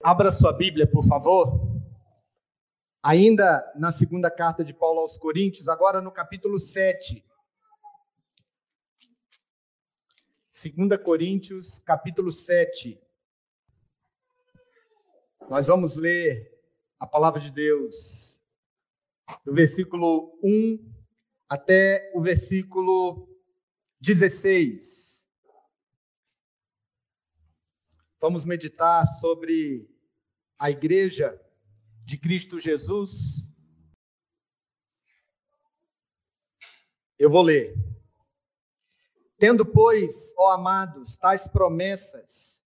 Abra sua Bíblia, por favor. Ainda na segunda carta de Paulo aos Coríntios, agora no capítulo 7. 2 Coríntios, capítulo 7. Nós vamos ler a palavra de Deus do versículo 1 até o versículo 16. Vamos meditar sobre a igreja de Cristo Jesus. Eu vou ler. Tendo, pois, ó amados, tais promessas,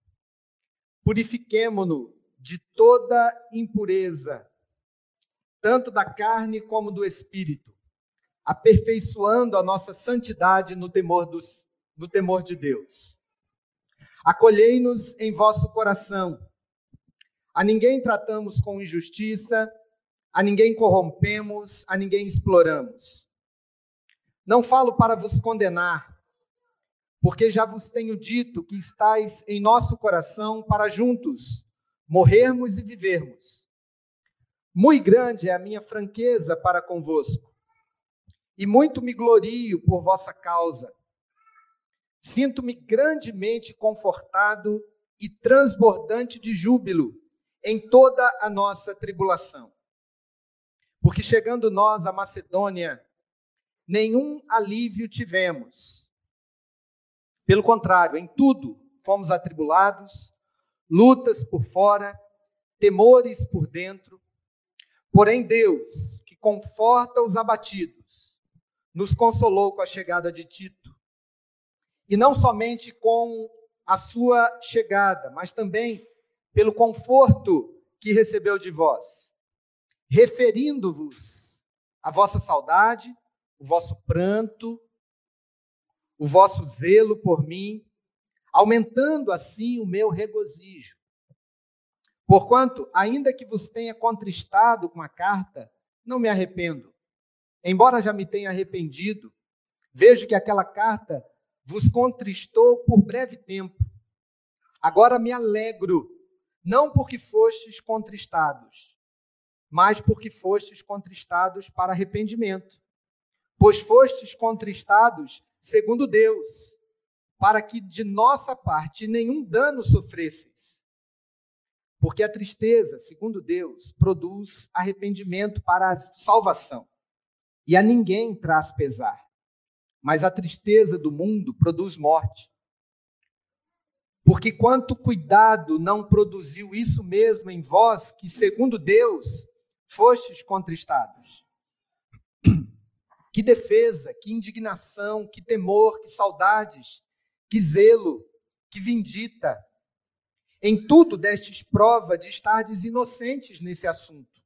purifiquemo-no de toda impureza, tanto da carne como do espírito, aperfeiçoando a nossa santidade no temor, dos, no temor de Deus. Acolhei-nos em vosso coração. A ninguém tratamos com injustiça, a ninguém corrompemos, a ninguém exploramos. Não falo para vos condenar, porque já vos tenho dito que estáis em nosso coração para juntos morrermos e vivermos. Muito grande é a minha franqueza para convosco, e muito me glorio por vossa causa Sinto-me grandemente confortado e transbordante de júbilo em toda a nossa tribulação. Porque chegando nós à Macedônia, nenhum alívio tivemos. Pelo contrário, em tudo fomos atribulados, lutas por fora, temores por dentro. Porém, Deus, que conforta os abatidos, nos consolou com a chegada de Tito e não somente com a sua chegada, mas também pelo conforto que recebeu de vós, referindo-vos a vossa saudade, o vosso pranto, o vosso zelo por mim, aumentando assim o meu regozijo. Porquanto, ainda que vos tenha contristado com a carta, não me arrependo. Embora já me tenha arrependido, vejo que aquela carta vos contristou por breve tempo. Agora me alegro, não porque fostes contristados, mas porque fostes contristados para arrependimento. Pois fostes contristados segundo Deus, para que de nossa parte nenhum dano sofresseis. Porque a tristeza, segundo Deus, produz arrependimento para a salvação, e a ninguém traz pesar mas a tristeza do mundo produz morte. Porque quanto cuidado não produziu isso mesmo em vós, que segundo Deus fostes contristados. Que defesa, que indignação, que temor, que saudades, que zelo, que vindita. Em tudo destes prova de estardes inocentes nesse assunto.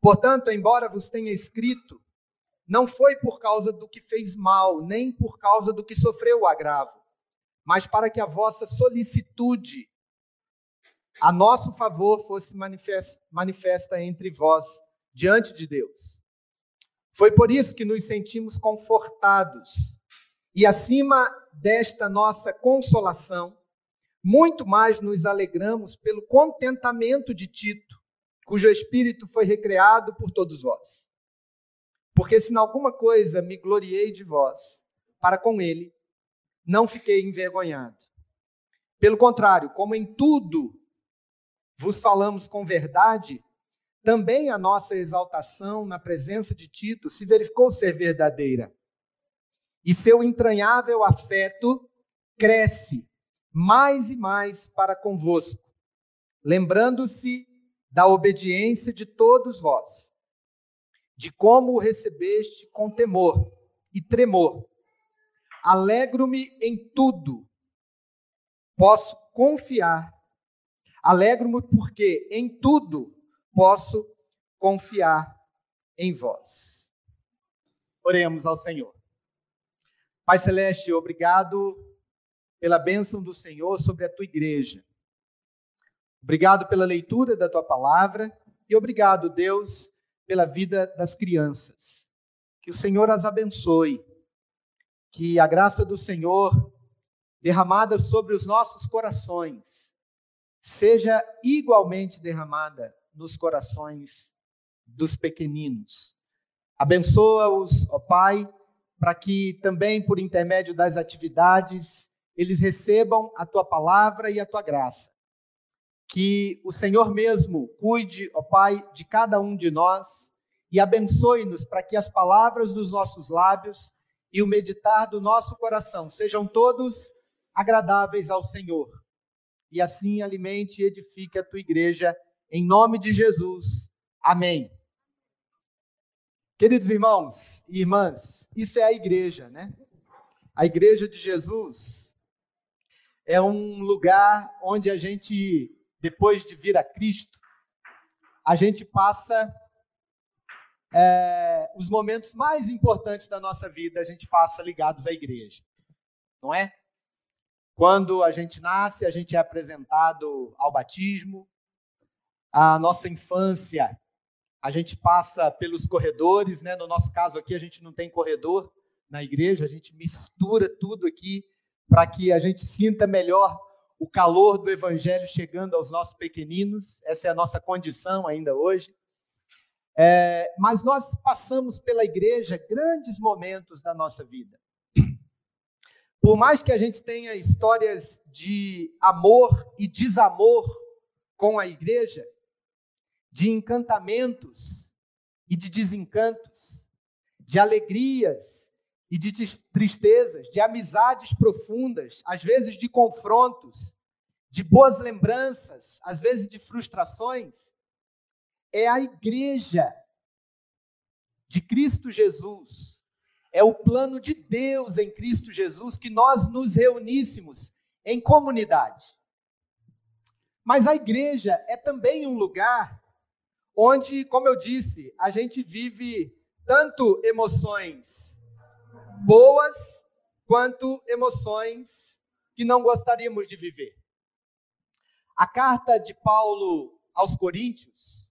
Portanto, embora vos tenha escrito, não foi por causa do que fez mal, nem por causa do que sofreu o agravo, mas para que a vossa solicitude a nosso favor fosse manifesta entre vós diante de Deus. Foi por isso que nos sentimos confortados e acima desta nossa consolação, muito mais nos alegramos pelo contentamento de Tito, cujo espírito foi recreado por todos vós. Porque se em alguma coisa me gloriei de vós, para com ele, não fiquei envergonhado. Pelo contrário, como em tudo vos falamos com verdade, também a nossa exaltação na presença de Tito se verificou ser verdadeira. E seu entranhável afeto cresce mais e mais para convosco, lembrando-se da obediência de todos vós de como o recebeste com temor e tremor. Alegro-me em tudo, posso confiar. Alegro-me porque em tudo posso confiar em vós. Oremos ao Senhor. Pai Celeste, obrigado pela bênção do Senhor sobre a tua igreja. Obrigado pela leitura da tua palavra e obrigado, Deus, pela vida das crianças. Que o Senhor as abençoe. Que a graça do Senhor, derramada sobre os nossos corações, seja igualmente derramada nos corações dos pequeninos. Abençoa-os, ó Pai, para que também por intermédio das atividades eles recebam a tua palavra e a tua graça. Que o Senhor mesmo cuide, ó Pai, de cada um de nós e abençoe-nos para que as palavras dos nossos lábios e o meditar do nosso coração sejam todos agradáveis ao Senhor. E assim alimente e edifique a tua igreja, em nome de Jesus. Amém. Queridos irmãos e irmãs, isso é a igreja, né? A igreja de Jesus é um lugar onde a gente, depois de vir a Cristo, a gente passa é, os momentos mais importantes da nossa vida, a gente passa ligados à igreja, não é? Quando a gente nasce, a gente é apresentado ao batismo, a nossa infância, a gente passa pelos corredores, né? No nosso caso aqui, a gente não tem corredor na igreja, a gente mistura tudo aqui para que a gente sinta melhor o calor do evangelho chegando aos nossos pequeninos. Essa é a nossa condição ainda hoje. É, mas nós passamos pela igreja grandes momentos da nossa vida. Por mais que a gente tenha histórias de amor e desamor com a igreja, de encantamentos e de desencantos, de alegrias e de tristezas, de amizades profundas, às vezes de confrontos, de boas lembranças, às vezes de frustrações, é a igreja de Cristo Jesus. É o plano de Deus em Cristo Jesus que nós nos reuníssemos em comunidade. Mas a igreja é também um lugar onde, como eu disse, a gente vive tanto emoções boas quanto emoções que não gostaríamos de viver. A carta de Paulo aos Coríntios,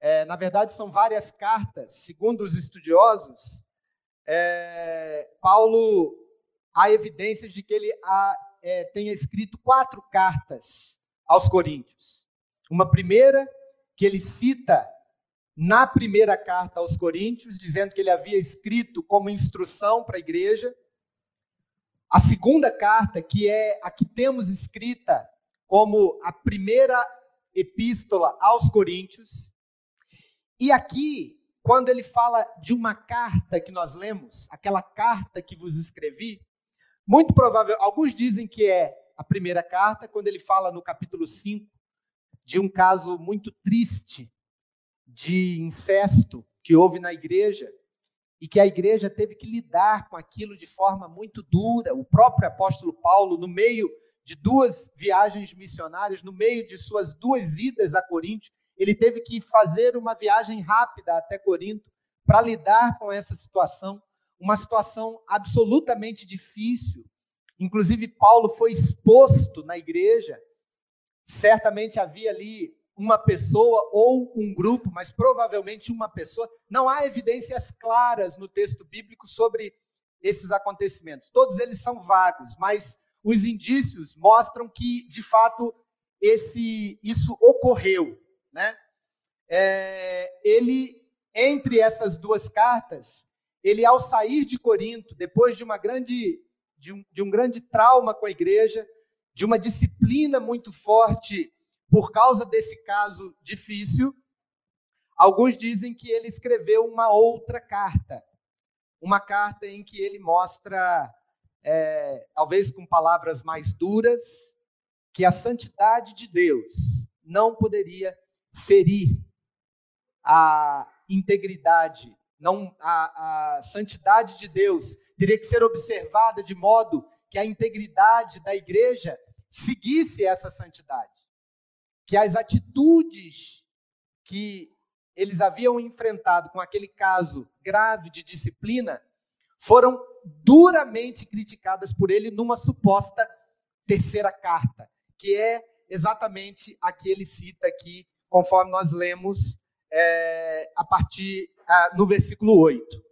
é, na verdade, são várias cartas, segundo os estudiosos. É, Paulo há evidências de que ele há, é, tenha escrito quatro cartas aos Coríntios. Uma primeira, que ele cita na primeira carta aos Coríntios, dizendo que ele havia escrito como instrução para a igreja. A segunda carta, que é a que temos escrita como a primeira epístola aos Coríntios, e aqui, quando ele fala de uma carta que nós lemos, aquela carta que vos escrevi, muito provável, alguns dizem que é a primeira carta, quando ele fala no capítulo 5 de um caso muito triste de incesto que houve na igreja e que a igreja teve que lidar com aquilo de forma muito dura. O próprio apóstolo Paulo, no meio de duas viagens missionárias, no meio de suas duas idas a Corinto, ele teve que fazer uma viagem rápida até Corinto para lidar com essa situação, uma situação absolutamente difícil. Inclusive, Paulo foi exposto na igreja. Certamente havia ali uma pessoa ou um grupo, mas provavelmente uma pessoa. Não há evidências claras no texto bíblico sobre esses acontecimentos. Todos eles são vagos, mas os indícios mostram que, de fato, esse isso ocorreu né? É, ele, entre essas duas cartas, ele ao sair de Corinto, depois de uma grande de um, de um grande trauma com a igreja, de uma disciplina muito forte por causa desse caso difícil, alguns dizem que ele escreveu uma outra carta, uma carta em que ele mostra, é, talvez com palavras mais duras, que a santidade de Deus não poderia ferir a integridade, não a, a santidade de Deus teria que ser observada de modo que a integridade da igreja seguisse essa santidade, que as atitudes que eles haviam enfrentado com aquele caso grave de disciplina foram duramente criticadas por ele numa suposta terceira carta, que é exatamente a que ele cita aqui conforme nós lemos é, a partir no versículo 8.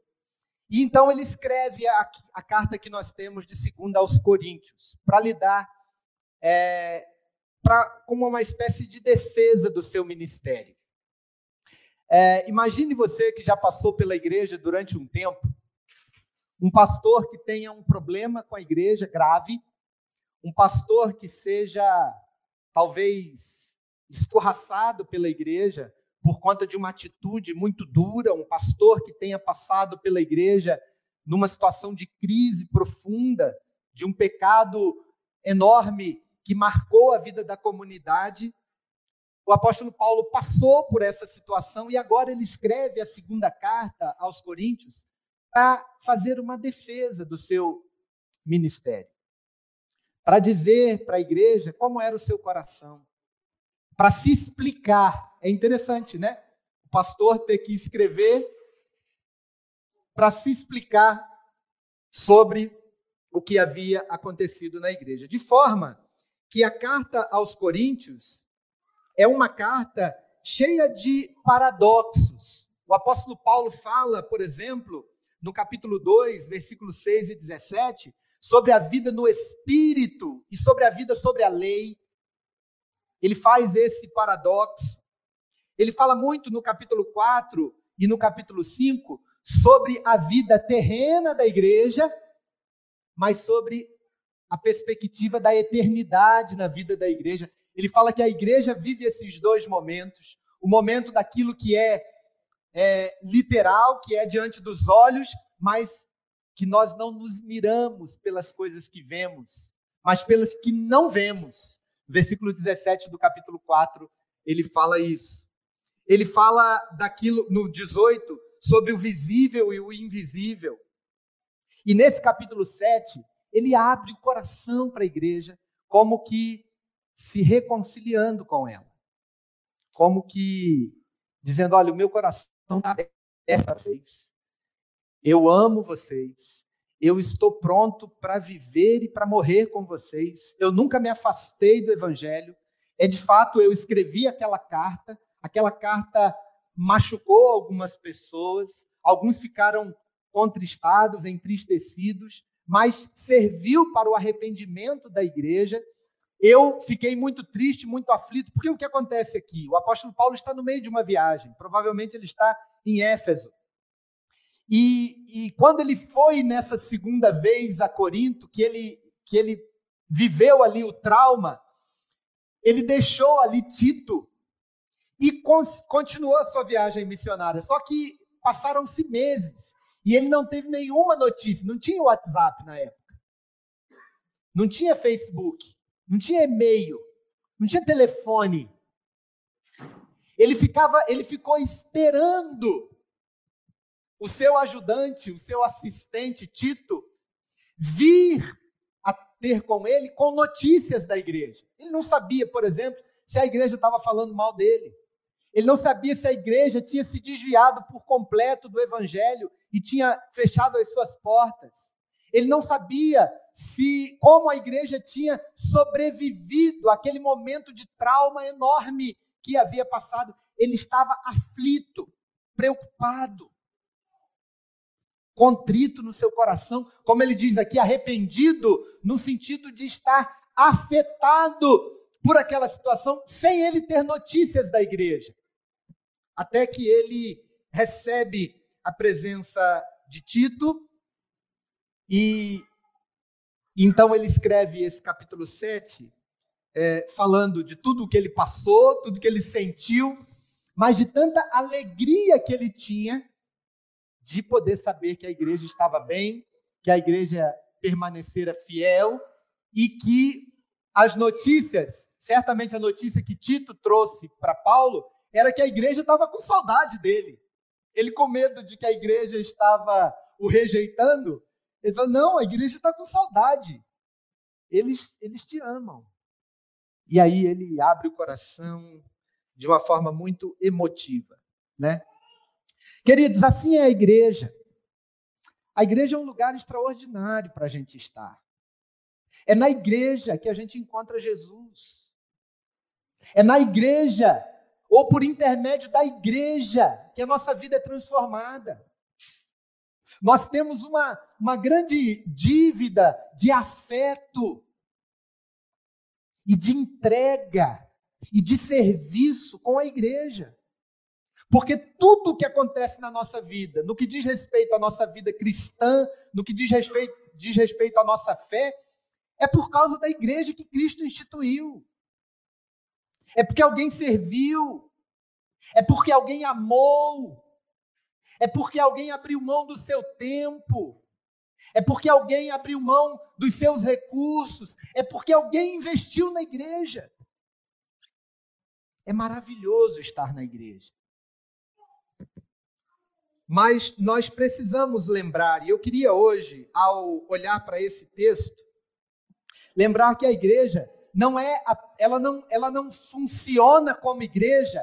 E então ele escreve a, a, carta que nós temos de segunda aos Coríntios, para lidar é, pra, como uma espécie de defesa do seu ministério. É, imagine você que já passou pela igreja durante um tempo, um pastor que tenha um problema com a igreja grave, um pastor que seja talvez escorraçado pela igreja por conta de uma atitude muito dura, um pastor que tenha passado pela igreja numa situação de crise profunda, de um pecado enorme que marcou a vida da comunidade. O apóstolo Paulo passou por essa situação e agora ele escreve a segunda carta aos Coríntios para fazer uma defesa do seu ministério. Para dizer para a igreja como era o seu coração. Para se explicar. É interessante, né? O pastor ter que escrever para se explicar sobre o que havia acontecido na igreja. De forma que a carta aos Coríntios é uma carta cheia de paradoxos. O apóstolo Paulo fala, por exemplo, no capítulo 2, versículos 6 e 17, sobre a vida no espírito e sobre a vida sobre a lei. Ele faz esse paradoxo. Ele fala muito no capítulo 4 e no capítulo 5 sobre a vida terrena da igreja, mas sobre a perspectiva da eternidade na vida da igreja. Ele fala que a igreja vive esses dois momentos: o momento daquilo que é, é literal, que é diante dos olhos, mas que nós não nos miramos pelas coisas que vemos, mas pelas que não vemos. Versículo 17 do capítulo 4, ele fala isso. Ele fala daquilo no 18 sobre o visível e o invisível. E nesse capítulo 7, ele abre o coração para a igreja, como que se reconciliando com ela. Como que dizendo: olha, o meu coração está aberto a vocês. Eu amo vocês. Eu estou pronto para viver e para morrer com vocês. Eu nunca me afastei do evangelho. É de fato, eu escrevi aquela carta. Aquela carta machucou algumas pessoas. Alguns ficaram contristados, entristecidos, mas serviu para o arrependimento da igreja. Eu fiquei muito triste, muito aflito, porque o que acontece aqui? O apóstolo Paulo está no meio de uma viagem, provavelmente ele está em Éfeso. E, e quando ele foi nessa segunda vez a Corinto, que ele, que ele viveu ali o trauma, ele deixou ali Tito e continuou a sua viagem missionária. Só que passaram-se meses e ele não teve nenhuma notícia, não tinha WhatsApp na época. Não tinha Facebook, não tinha e-mail, não tinha telefone. Ele ficava, ele ficou esperando o seu ajudante, o seu assistente Tito vir a ter com ele com notícias da igreja. Ele não sabia, por exemplo, se a igreja estava falando mal dele. Ele não sabia se a igreja tinha se desviado por completo do evangelho e tinha fechado as suas portas. Ele não sabia se como a igreja tinha sobrevivido àquele momento de trauma enorme que havia passado. Ele estava aflito, preocupado, contrito no seu coração, como ele diz aqui, arrependido, no sentido de estar afetado por aquela situação, sem ele ter notícias da igreja até que ele recebe a presença de Tito e então ele escreve esse capítulo 7, é, falando de tudo o que ele passou, tudo que ele sentiu, mas de tanta alegria que ele tinha de poder saber que a igreja estava bem, que a igreja permanecera fiel e que as notícias, certamente a notícia que Tito trouxe para Paulo, era que a igreja estava com saudade dele. Ele, com medo de que a igreja estava o rejeitando, ele falou: Não, a igreja está com saudade. Eles, eles te amam. E aí ele abre o coração de uma forma muito emotiva, né? Queridos, assim é a igreja. A igreja é um lugar extraordinário para a gente estar. É na igreja que a gente encontra Jesus. É na igreja ou por intermédio da igreja, que a nossa vida é transformada. Nós temos uma, uma grande dívida de afeto. e de entrega e de serviço com a igreja. Porque tudo o que acontece na nossa vida, no que diz respeito à nossa vida cristã, no que diz respeito, diz respeito à nossa fé, é por causa da igreja que Cristo instituiu. É porque alguém serviu. É porque alguém amou. É porque alguém abriu mão do seu tempo. É porque alguém abriu mão dos seus recursos. É porque alguém investiu na igreja. É maravilhoso estar na igreja. Mas nós precisamos lembrar, e eu queria hoje, ao olhar para esse texto, lembrar que a igreja não é, ela não, ela não funciona como igreja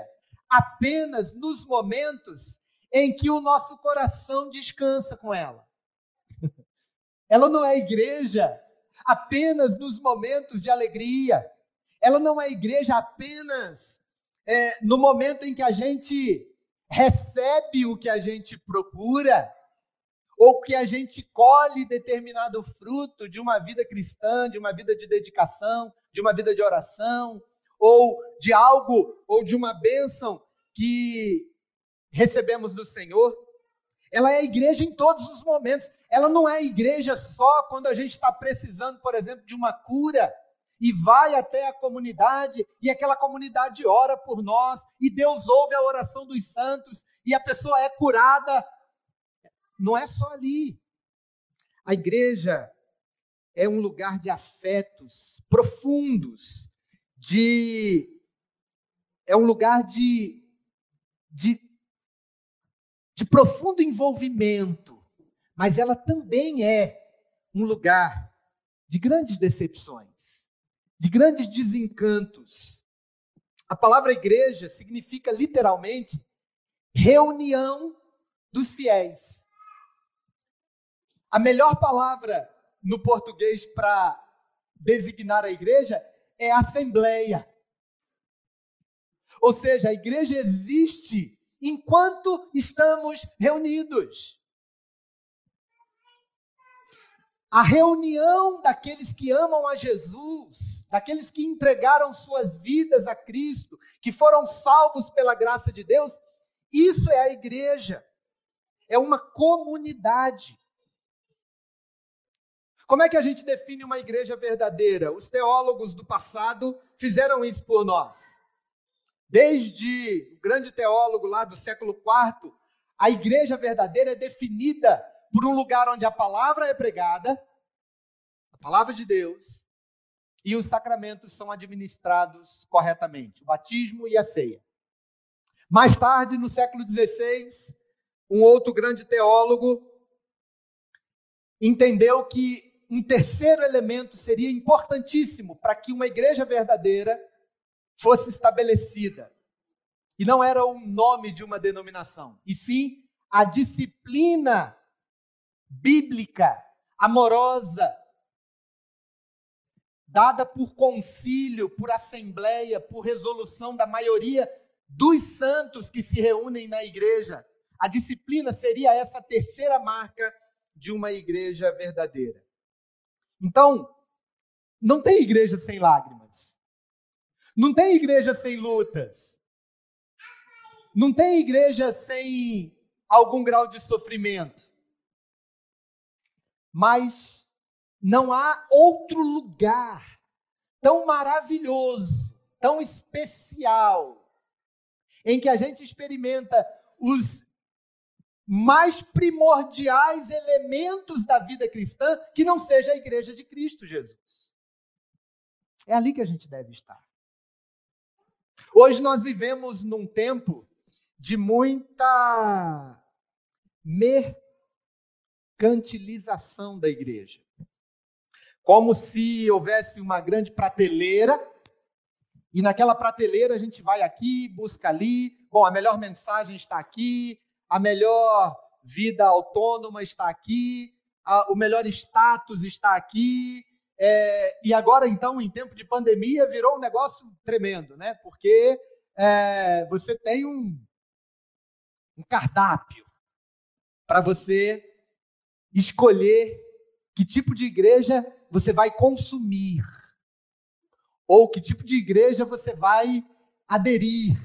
apenas nos momentos em que o nosso coração descansa com ela. Ela não é igreja apenas nos momentos de alegria. Ela não é igreja apenas é, no momento em que a gente recebe o que a gente procura, ou que a gente colhe determinado fruto de uma vida cristã, de uma vida de dedicação, de uma vida de oração, ou de algo, ou de uma bênção que recebemos do Senhor. Ela é igreja em todos os momentos. Ela não é igreja só quando a gente está precisando, por exemplo, de uma cura e vai até a comunidade e aquela comunidade ora por nós e Deus ouve a oração dos santos e a pessoa é curada. Não é só ali. A igreja é um lugar de afetos profundos, de é um lugar de, de de profundo envolvimento, mas ela também é um lugar de grandes decepções, de grandes desencantos. A palavra igreja significa literalmente reunião dos fiéis. A melhor palavra no português para designar a igreja é assembleia. Ou seja, a igreja existe enquanto estamos reunidos. A reunião daqueles que amam a Jesus, daqueles que entregaram suas vidas a Cristo, que foram salvos pela graça de Deus, isso é a igreja. É uma comunidade. Como é que a gente define uma igreja verdadeira? Os teólogos do passado fizeram isso por nós. Desde o grande teólogo lá do século IV, a igreja verdadeira é definida por um lugar onde a palavra é pregada, a palavra de Deus, e os sacramentos são administrados corretamente, o batismo e a ceia. Mais tarde, no século XVI, um outro grande teólogo entendeu que um terceiro elemento seria importantíssimo para que uma igreja verdadeira fosse estabelecida. E não era o nome de uma denominação, e sim a disciplina bíblica, amorosa, dada por concílio, por assembleia, por resolução da maioria dos santos que se reúnem na igreja. A disciplina seria essa terceira marca de uma igreja verdadeira. Então, não tem igreja sem lágrimas. Não tem igreja sem lutas. Não tem igreja sem algum grau de sofrimento. Mas não há outro lugar tão maravilhoso, tão especial, em que a gente experimenta os mais primordiais elementos da vida cristã que não seja a igreja de Cristo Jesus. É ali que a gente deve estar. Hoje nós vivemos num tempo de muita mercantilização da igreja. Como se houvesse uma grande prateleira e naquela prateleira a gente vai aqui, busca ali. Bom, a melhor mensagem está aqui, a melhor vida autônoma está aqui, a, o melhor status está aqui, é, e agora, então, em tempo de pandemia, virou um negócio tremendo, né? Porque é, você tem um, um cardápio para você escolher que tipo de igreja você vai consumir. Ou que tipo de igreja você vai aderir?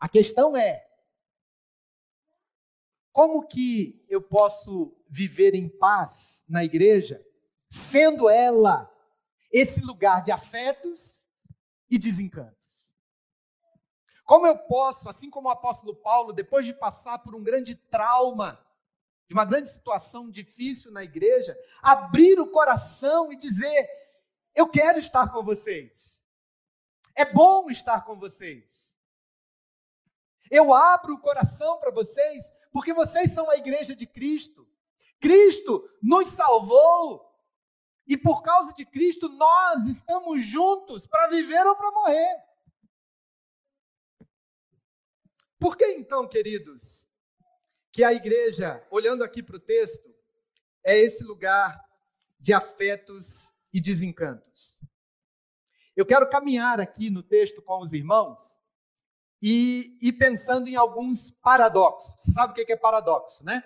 A questão é: como que eu posso viver em paz na igreja, sendo ela esse lugar de afetos e desencantos? Como eu posso, assim como o apóstolo Paulo, depois de passar por um grande trauma, de uma grande situação difícil na igreja, abrir o coração e dizer: Eu quero estar com vocês. É bom estar com vocês. Eu abro o coração para vocês porque vocês são a igreja de Cristo. Cristo nos salvou. E por causa de Cristo, nós estamos juntos para viver ou para morrer. Por que então, queridos, que a igreja, olhando aqui para o texto, é esse lugar de afetos e desencantos? Eu quero caminhar aqui no texto com os irmãos e, e pensando em alguns paradoxos. Você sabe o que é paradoxo, né?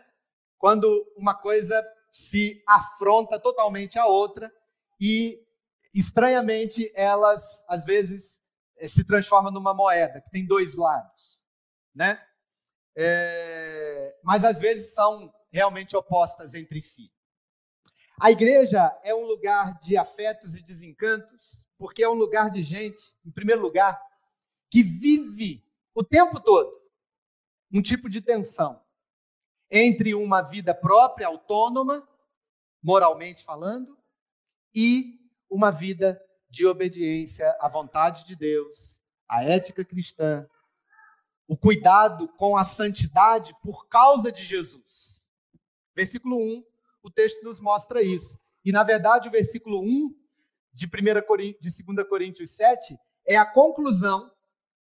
Quando uma coisa se afronta totalmente à outra e, estranhamente, elas, às vezes, eh, se transformam numa moeda que tem dois lados, né? É, mas, às vezes, são realmente opostas entre si. A igreja é um lugar de afetos e desencantos, porque é um lugar de gente, em primeiro lugar, que vive o tempo todo um tipo de tensão entre uma vida própria, autônoma, moralmente falando, e uma vida de obediência à vontade de Deus, à ética cristã, o cuidado com a santidade por causa de Jesus. Versículo 1, o texto nos mostra isso. E, na verdade, o versículo 1 de, 1 de 2 Coríntios 7 é a conclusão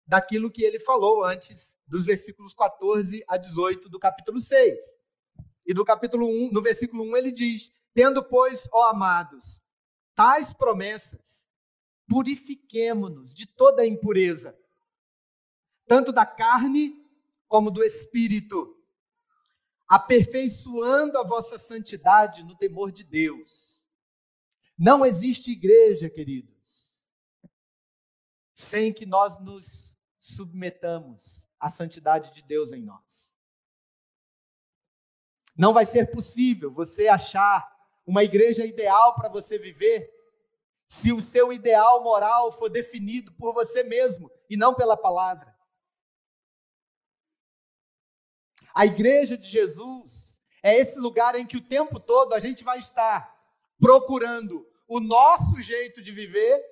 daquilo que ele falou antes dos versículos 14 a 18 do capítulo 6. E do capítulo 1, no versículo 1 ele diz: "Tendo, pois, ó amados, tais promessas, purifiquemo-nos de toda impureza, tanto da carne como do espírito, aperfeiçoando a vossa santidade no temor de Deus." Não existe igreja, queridos, sem que nós nos submetamos à santidade de Deus em nós. Não vai ser possível você achar uma igreja ideal para você viver se o seu ideal moral for definido por você mesmo e não pela palavra. A igreja de Jesus é esse lugar em que o tempo todo a gente vai estar procurando o nosso jeito de viver,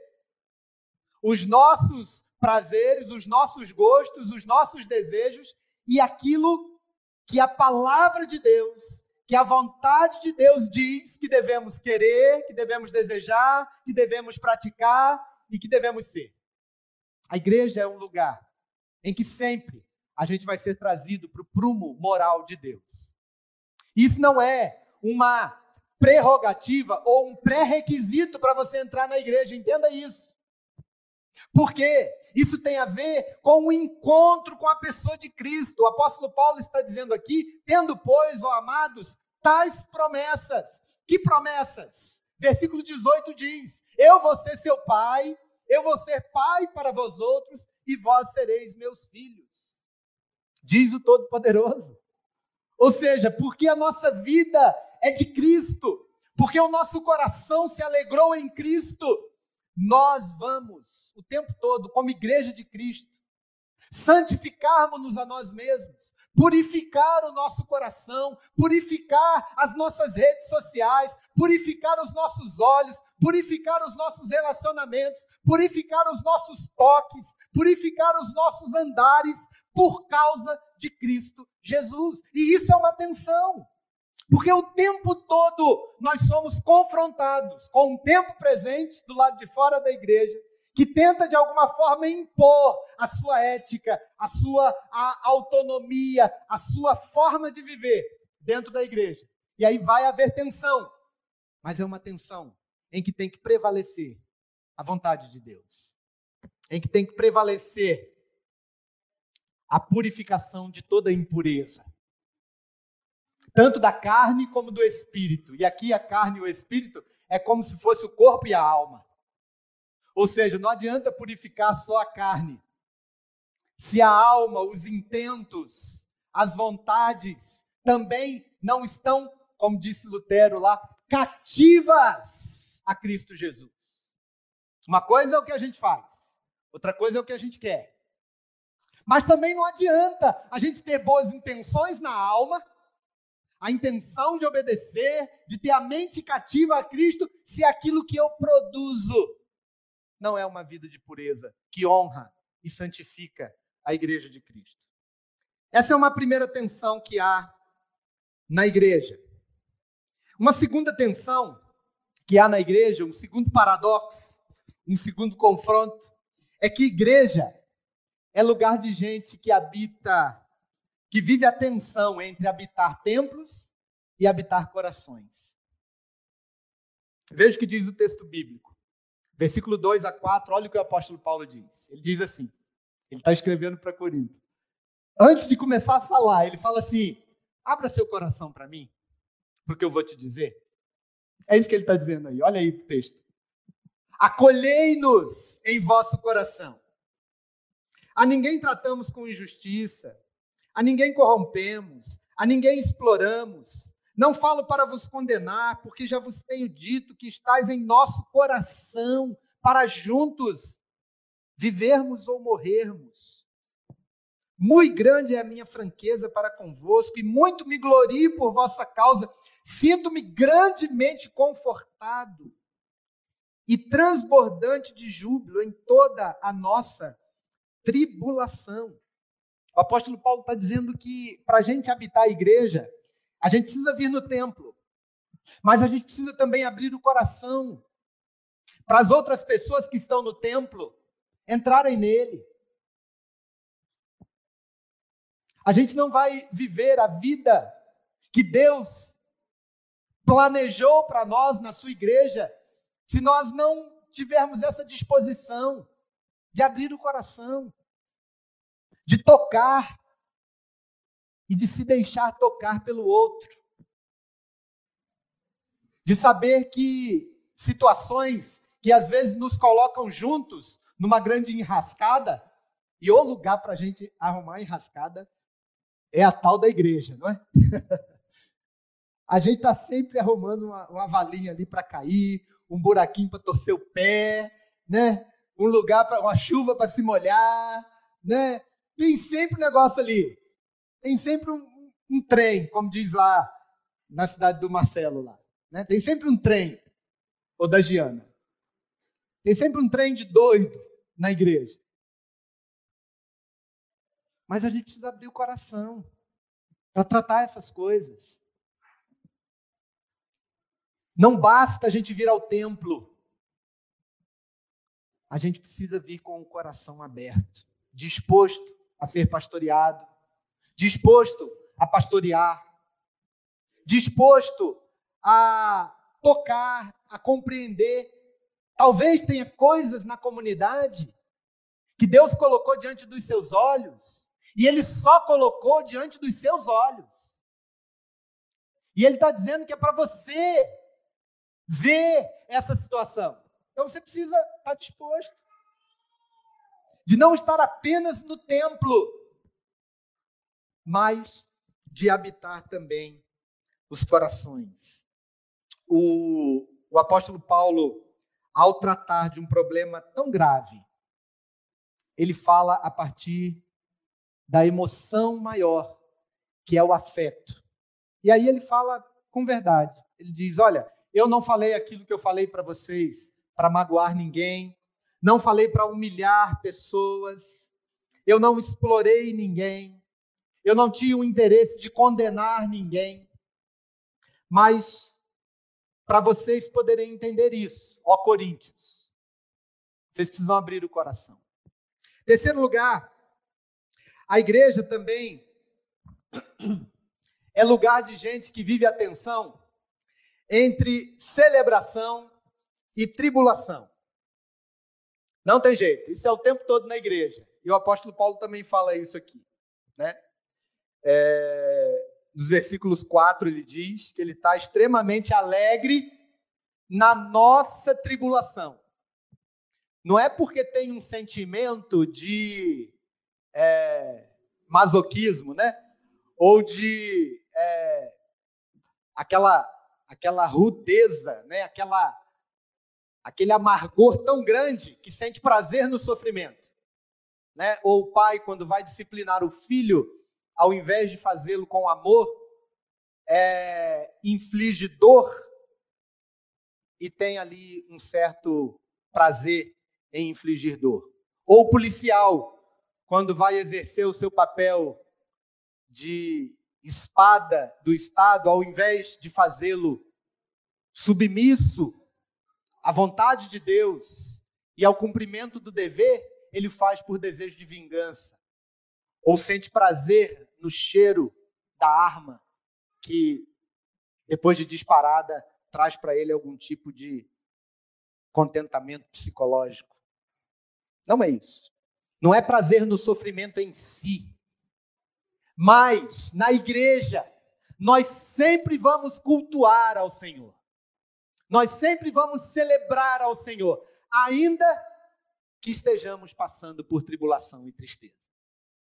os nossos prazeres, os nossos gostos, os nossos desejos e aquilo que a palavra de Deus, que a vontade de Deus diz que devemos querer, que devemos desejar, que devemos praticar e que devemos ser. A igreja é um lugar em que sempre a gente vai ser trazido para o prumo moral de Deus. Isso não é uma prerrogativa ou um pré-requisito para você entrar na igreja, entenda isso. Porque isso tem a ver com o encontro com a pessoa de Cristo. O apóstolo Paulo está dizendo aqui: tendo, pois, ó amados, tais promessas. Que promessas? Versículo 18 diz: Eu vou ser seu pai, eu vou ser pai para vós outros, e vós sereis meus filhos. Diz o Todo-Poderoso. Ou seja, porque a nossa vida é de Cristo, porque o nosso coração se alegrou em Cristo, nós vamos o tempo todo, como igreja de Cristo, santificarmos-nos a nós mesmos, purificar o nosso coração, purificar as nossas redes sociais, purificar os nossos olhos, purificar os nossos relacionamentos, purificar os nossos toques, purificar os nossos andares por causa de Cristo Jesus. E isso é uma tensão. Porque o tempo todo nós somos confrontados com um tempo presente do lado de fora da igreja que tenta de alguma forma impor a sua ética, a sua a autonomia, a sua forma de viver dentro da igreja. E aí vai haver tensão, mas é uma tensão em que tem que prevalecer a vontade de Deus, em que tem que prevalecer a purificação de toda impureza tanto da carne como do espírito. E aqui a carne e o espírito é como se fosse o corpo e a alma. Ou seja, não adianta purificar só a carne. Se a alma, os intentos, as vontades também não estão, como disse Lutero lá, cativas a Cristo Jesus. Uma coisa é o que a gente faz, outra coisa é o que a gente quer. Mas também não adianta a gente ter boas intenções na alma, a intenção de obedecer, de ter a mente cativa a Cristo, se aquilo que eu produzo não é uma vida de pureza que honra e santifica a igreja de Cristo. Essa é uma primeira tensão que há na igreja. Uma segunda tensão que há na igreja, um segundo paradoxo, um segundo confronto, é que igreja é lugar de gente que habita, que vive a tensão entre habitar templos e habitar corações. Veja o que diz o texto bíblico. Versículo 2 a 4, olha o que o apóstolo Paulo diz. Ele diz assim: ele está escrevendo para Corinto. Antes de começar a falar, ele fala assim: abra seu coração para mim, porque eu vou te dizer. É isso que ele está dizendo aí, olha aí o texto. Acolhei-nos em vosso coração. A ninguém tratamos com injustiça, a ninguém corrompemos, a ninguém exploramos. Não falo para vos condenar, porque já vos tenho dito que estáis em nosso coração, para juntos vivermos ou morrermos. Muito grande é a minha franqueza para convosco, e muito me glorio por vossa causa. Sinto-me grandemente confortado e transbordante de júbilo em toda a nossa tribulação. O apóstolo Paulo está dizendo que para a gente habitar a igreja, a gente precisa vir no templo, mas a gente precisa também abrir o coração para as outras pessoas que estão no templo entrarem nele. A gente não vai viver a vida que Deus planejou para nós na sua igreja se nós não tivermos essa disposição de abrir o coração, de tocar e de se deixar tocar pelo outro. De saber que situações que às vezes nos colocam juntos numa grande enrascada, e o lugar para a gente arrumar enrascada é a tal da igreja, não é? a gente está sempre arrumando uma, uma valinha ali para cair, um buraquinho para torcer o pé, né? Um lugar para uma chuva para se molhar, né? Tem sempre um negócio ali tem sempre um, um trem, como diz lá na cidade do Marcelo lá. Né? Tem sempre um trem, ou da Giana. Tem sempre um trem de doido na igreja. Mas a gente precisa abrir o coração para tratar essas coisas. Não basta a gente vir ao templo. A gente precisa vir com o coração aberto, disposto a ser pastoreado, disposto a pastorear, disposto a tocar, a compreender. Talvez tenha coisas na comunidade que Deus colocou diante dos seus olhos e Ele só colocou diante dos seus olhos. E Ele está dizendo que é para você ver essa situação. Então você precisa estar disposto de não estar apenas no templo, mas de habitar também os corações. O, o apóstolo Paulo, ao tratar de um problema tão grave, ele fala a partir da emoção maior, que é o afeto. E aí ele fala com verdade. Ele diz: Olha, eu não falei aquilo que eu falei para vocês para magoar ninguém, não falei para humilhar pessoas, eu não explorei ninguém, eu não tinha o interesse de condenar ninguém. Mas, para vocês poderem entender isso, ó Coríntios, vocês precisam abrir o coração. Terceiro lugar, a igreja também é lugar de gente que vive a tensão entre celebração e tribulação. Não tem jeito, isso é o tempo todo na igreja. E o apóstolo Paulo também fala isso aqui. Né? É, nos versículos 4, ele diz que ele está extremamente alegre na nossa tribulação. não é porque tem um sentimento de é, masoquismo, né? Ou de é, aquela aquela rudeza, né? Aquela aquele amargor tão grande que sente prazer no sofrimento, né? Ou o pai quando vai disciplinar o filho, ao invés de fazê-lo com amor, é, inflige dor e tem ali um certo prazer em infligir dor. Ou o policial, quando vai exercer o seu papel de espada do Estado, ao invés de fazê-lo submisso à vontade de Deus e ao cumprimento do dever, ele faz por desejo de vingança. Ou sente prazer no cheiro da arma que, depois de disparada, traz para ele algum tipo de contentamento psicológico. Não é isso. Não é prazer no sofrimento em si. Mas, na igreja, nós sempre vamos cultuar ao Senhor. Nós sempre vamos celebrar ao Senhor, ainda que estejamos passando por tribulação e tristeza.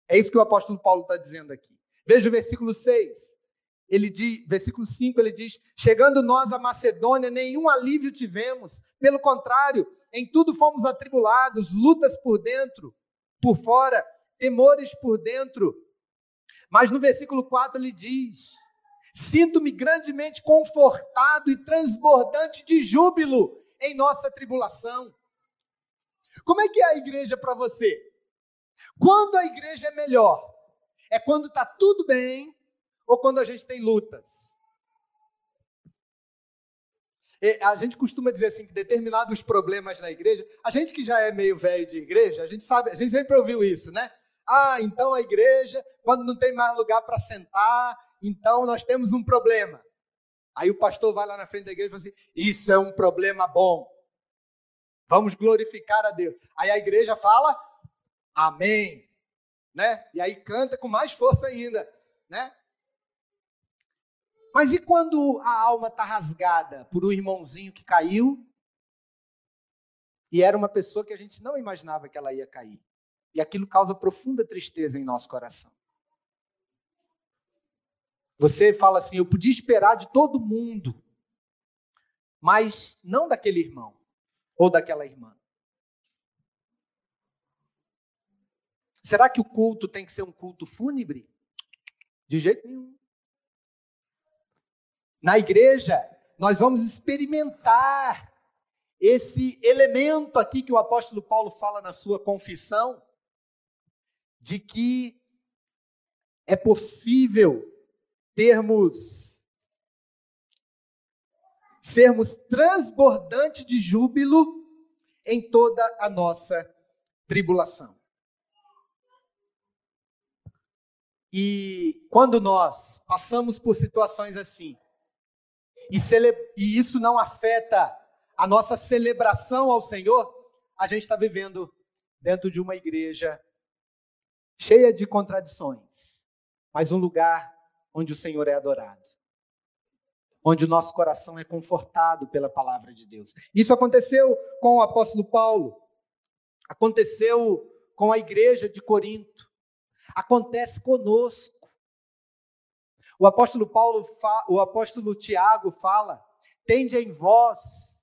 É isso que o apóstolo Paulo está dizendo aqui. Veja o versículo 6. Ele diz, versículo 5, ele diz: Chegando nós à Macedônia, nenhum alívio tivemos, pelo contrário, em tudo fomos atribulados, lutas por dentro, por fora, temores por dentro. Mas no versículo 4 ele diz: Sinto-me grandemente confortado e transbordante de júbilo em nossa tribulação. Como é que é a igreja para você? Quando a igreja é melhor? É quando está tudo bem ou quando a gente tem lutas? A gente costuma dizer assim que determinados problemas na igreja, a gente que já é meio velho de igreja, a gente sabe, a gente sempre ouviu isso, né? Ah, então a igreja, quando não tem mais lugar para sentar, então nós temos um problema. Aí o pastor vai lá na frente da igreja e fala assim: Isso é um problema bom. Vamos glorificar a Deus. Aí a igreja fala: Amém. Né? E aí canta com mais força ainda, né? Mas e quando a alma está rasgada por um irmãozinho que caiu? E era uma pessoa que a gente não imaginava que ela ia cair. E aquilo causa profunda tristeza em nosso coração. Você fala assim: eu podia esperar de todo mundo, mas não daquele irmão ou daquela irmã. Será que o culto tem que ser um culto fúnebre? De jeito nenhum. Na igreja, nós vamos experimentar esse elemento aqui que o apóstolo Paulo fala na sua confissão, de que é possível termos sermos transbordantes de júbilo em toda a nossa tribulação. E quando nós passamos por situações assim, e, e isso não afeta a nossa celebração ao Senhor, a gente está vivendo dentro de uma igreja cheia de contradições, mas um lugar onde o Senhor é adorado, onde o nosso coração é confortado pela palavra de Deus. Isso aconteceu com o apóstolo Paulo, aconteceu com a igreja de Corinto, acontece conosco. O apóstolo Paulo, o apóstolo Tiago fala: tende em vós,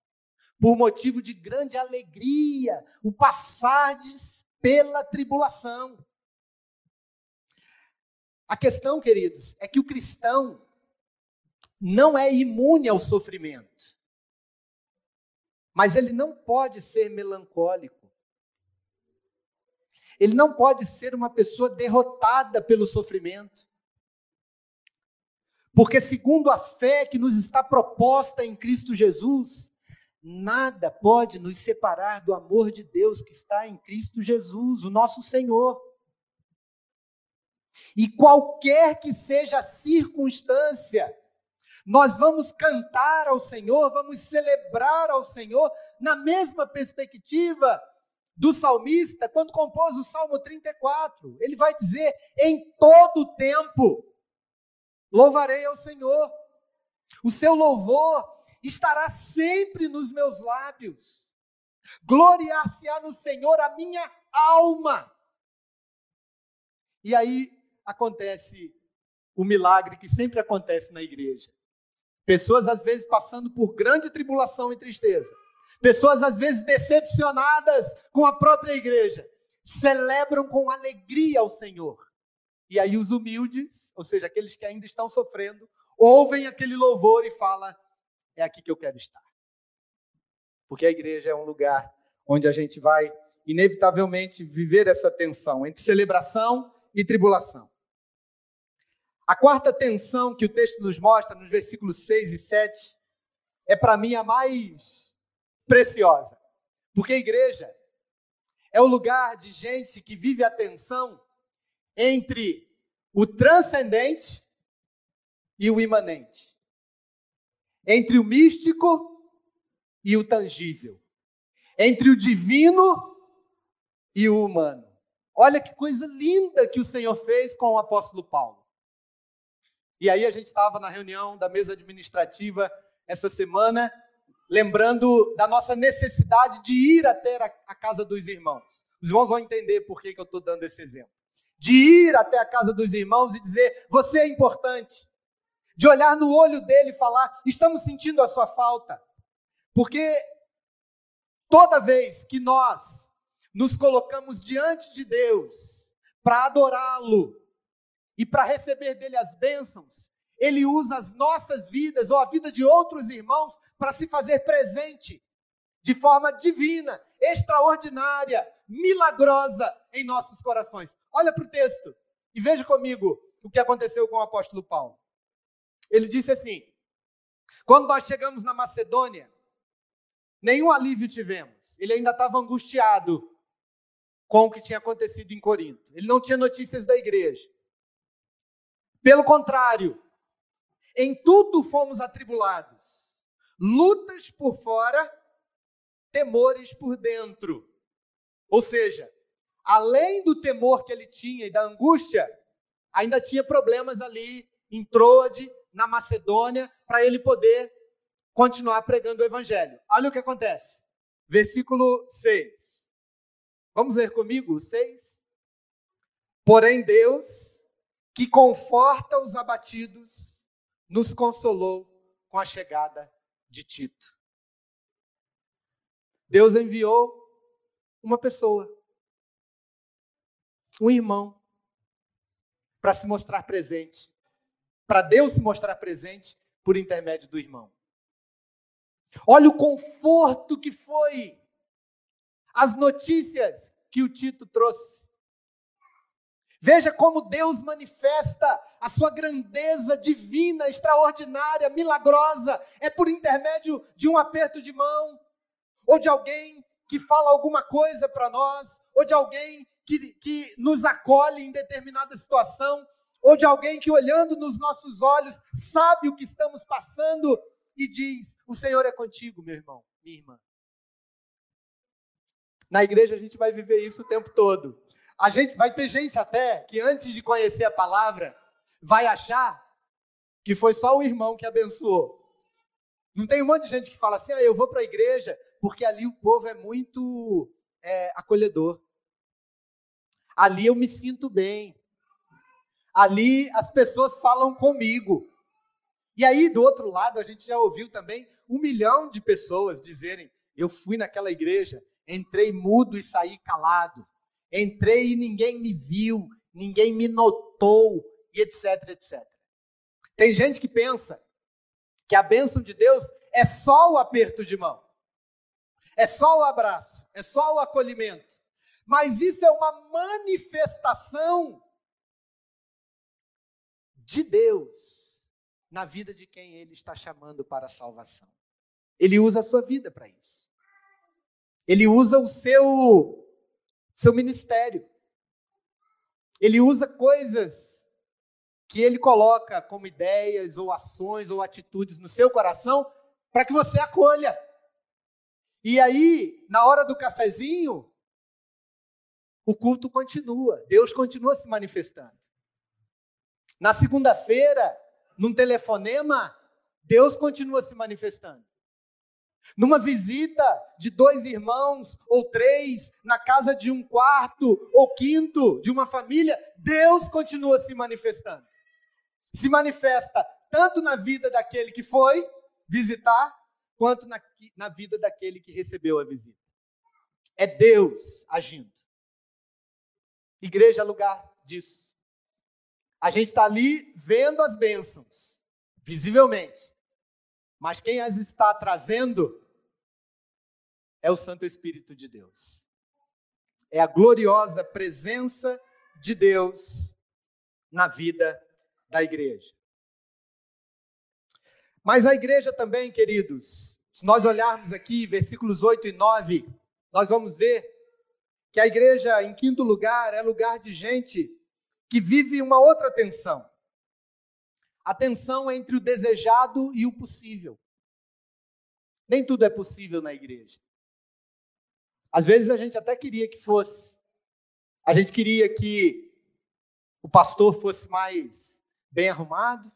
por motivo de grande alegria, o passardes pela tribulação. A questão, queridos, é que o cristão não é imune ao sofrimento. Mas ele não pode ser melancólico. Ele não pode ser uma pessoa derrotada pelo sofrimento. Porque, segundo a fé que nos está proposta em Cristo Jesus, nada pode nos separar do amor de Deus que está em Cristo Jesus, o nosso Senhor. E qualquer que seja a circunstância, nós vamos cantar ao Senhor, vamos celebrar ao Senhor, na mesma perspectiva do salmista, quando compôs o Salmo 34. Ele vai dizer: em todo tempo louvarei ao Senhor. O seu louvor estará sempre nos meus lábios. Gloriar-se-á no Senhor a minha alma. E aí acontece o milagre que sempre acontece na igreja. Pessoas às vezes passando por grande tribulação e tristeza. Pessoas às vezes decepcionadas com a própria igreja. Celebram com alegria ao Senhor. E aí os humildes, ou seja, aqueles que ainda estão sofrendo, ouvem aquele louvor e falam: é aqui que eu quero estar. Porque a igreja é um lugar onde a gente vai inevitavelmente viver essa tensão entre celebração e tribulação. A quarta tensão que o texto nos mostra, nos versículos 6 e 7, é para mim a mais preciosa. Porque a igreja é o lugar de gente que vive a tensão entre o transcendente e o imanente, entre o místico e o tangível, entre o divino e o humano. Olha que coisa linda que o Senhor fez com o apóstolo Paulo. E aí a gente estava na reunião da mesa administrativa essa semana, lembrando da nossa necessidade de ir até a casa dos irmãos. Os irmãos vão entender por que, que eu estou dando esse exemplo. De ir até a casa dos irmãos e dizer: você é importante. De olhar no olho dele e falar: estamos sentindo a sua falta. Porque toda vez que nós nos colocamos diante de Deus para adorá-lo, e para receber dele as bênçãos, ele usa as nossas vidas ou a vida de outros irmãos para se fazer presente de forma divina, extraordinária, milagrosa em nossos corações. Olha para o texto e veja comigo o que aconteceu com o apóstolo Paulo. Ele disse assim: quando nós chegamos na Macedônia, nenhum alívio tivemos. Ele ainda estava angustiado com o que tinha acontecido em Corinto. Ele não tinha notícias da igreja. Pelo contrário, em tudo fomos atribulados, lutas por fora, temores por dentro. Ou seja, além do temor que ele tinha e da angústia, ainda tinha problemas ali em Troade, na Macedônia, para ele poder continuar pregando o evangelho. Olha o que acontece. Versículo 6. Vamos ler comigo o 6? Porém, Deus que conforta os abatidos, nos consolou com a chegada de Tito. Deus enviou uma pessoa, um irmão, para se mostrar presente, para Deus se mostrar presente por intermédio do irmão. Olha o conforto que foi as notícias que o Tito trouxe. Veja como Deus manifesta a sua grandeza divina, extraordinária, milagrosa. É por intermédio de um aperto de mão, ou de alguém que fala alguma coisa para nós, ou de alguém que, que nos acolhe em determinada situação, ou de alguém que, olhando nos nossos olhos, sabe o que estamos passando e diz: O Senhor é contigo, meu irmão, minha irmã. Na igreja a gente vai viver isso o tempo todo. A gente vai ter gente até que antes de conhecer a palavra vai achar que foi só o irmão que abençoou. Não tem um monte de gente que fala assim: ah, eu vou para a igreja porque ali o povo é muito é, acolhedor. Ali eu me sinto bem. Ali as pessoas falam comigo. E aí, do outro lado, a gente já ouviu também um milhão de pessoas dizerem: eu fui naquela igreja, entrei mudo e saí calado. Entrei e ninguém me viu, ninguém me notou, e etc, etc. Tem gente que pensa que a bênção de Deus é só o aperto de mão, é só o abraço, é só o acolhimento. Mas isso é uma manifestação de Deus na vida de quem Ele está chamando para a salvação. Ele usa a sua vida para isso. Ele usa o seu seu ministério. Ele usa coisas que ele coloca como ideias ou ações ou atitudes no seu coração para que você acolha. E aí, na hora do cafezinho, o culto continua, Deus continua se manifestando. Na segunda-feira, num telefonema, Deus continua se manifestando. Numa visita de dois irmãos ou três, na casa de um quarto ou quinto de uma família, Deus continua se manifestando. Se manifesta tanto na vida daquele que foi visitar, quanto na, na vida daquele que recebeu a visita. É Deus agindo. Igreja é lugar disso. A gente está ali vendo as bênçãos, visivelmente. Mas quem as está trazendo é o Santo Espírito de Deus. É a gloriosa presença de Deus na vida da igreja. Mas a igreja também, queridos, se nós olharmos aqui, versículos 8 e 9, nós vamos ver que a igreja, em quinto lugar, é lugar de gente que vive uma outra tensão. A tensão entre o desejado e o possível. Nem tudo é possível na igreja. Às vezes a gente até queria que fosse. A gente queria que o pastor fosse mais bem arrumado,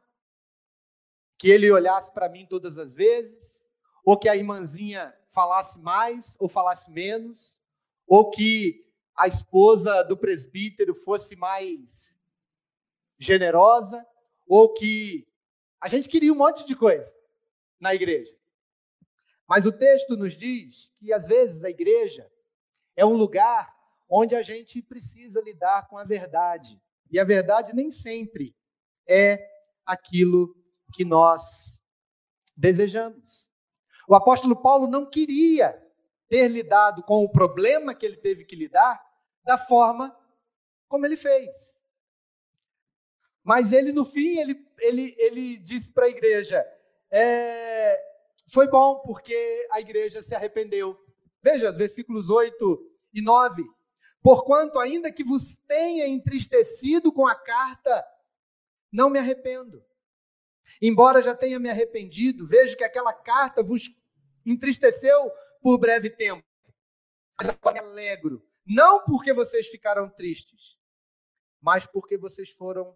que ele olhasse para mim todas as vezes, ou que a irmãzinha falasse mais ou falasse menos, ou que a esposa do presbítero fosse mais generosa, ou que a gente queria um monte de coisa na igreja. Mas o texto nos diz que às vezes a igreja é um lugar onde a gente precisa lidar com a verdade. E a verdade nem sempre é aquilo que nós desejamos. O apóstolo Paulo não queria ter lidado com o problema que ele teve que lidar da forma como ele fez. Mas ele, no fim, ele, ele, ele disse para a igreja: é, foi bom porque a igreja se arrependeu. Veja, versículos 8 e 9. Porquanto, ainda que vos tenha entristecido com a carta, não me arrependo. Embora já tenha me arrependido, vejo que aquela carta vos entristeceu por breve tempo. Mas agora me alegro não porque vocês ficaram tristes, mas porque vocês foram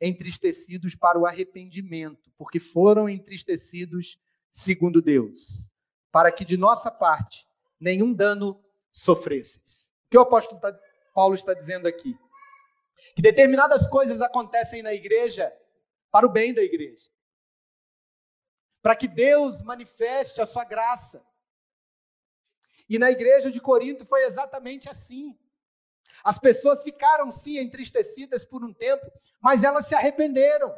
entristecidos para o arrependimento, porque foram entristecidos segundo Deus, para que de nossa parte nenhum dano sofresses. O que o apóstolo Paulo está dizendo aqui? Que determinadas coisas acontecem na igreja para o bem da igreja. Para que Deus manifeste a sua graça. E na igreja de Corinto foi exatamente assim. As pessoas ficaram sim entristecidas por um tempo, mas elas se arrependeram.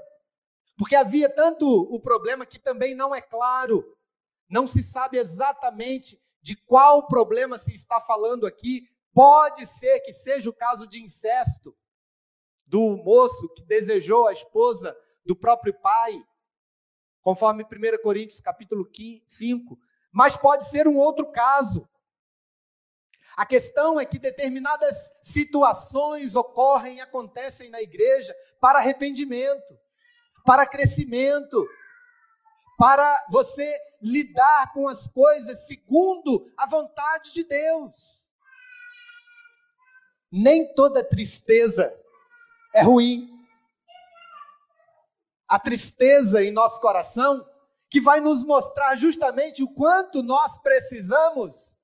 Porque havia tanto o problema que também não é claro, não se sabe exatamente de qual problema se está falando aqui. Pode ser que seja o caso de incesto do moço que desejou a esposa do próprio pai, conforme 1 Coríntios capítulo 5, mas pode ser um outro caso. A questão é que determinadas situações ocorrem e acontecem na igreja para arrependimento, para crescimento, para você lidar com as coisas segundo a vontade de Deus. Nem toda tristeza é ruim. A tristeza em nosso coração que vai nos mostrar justamente o quanto nós precisamos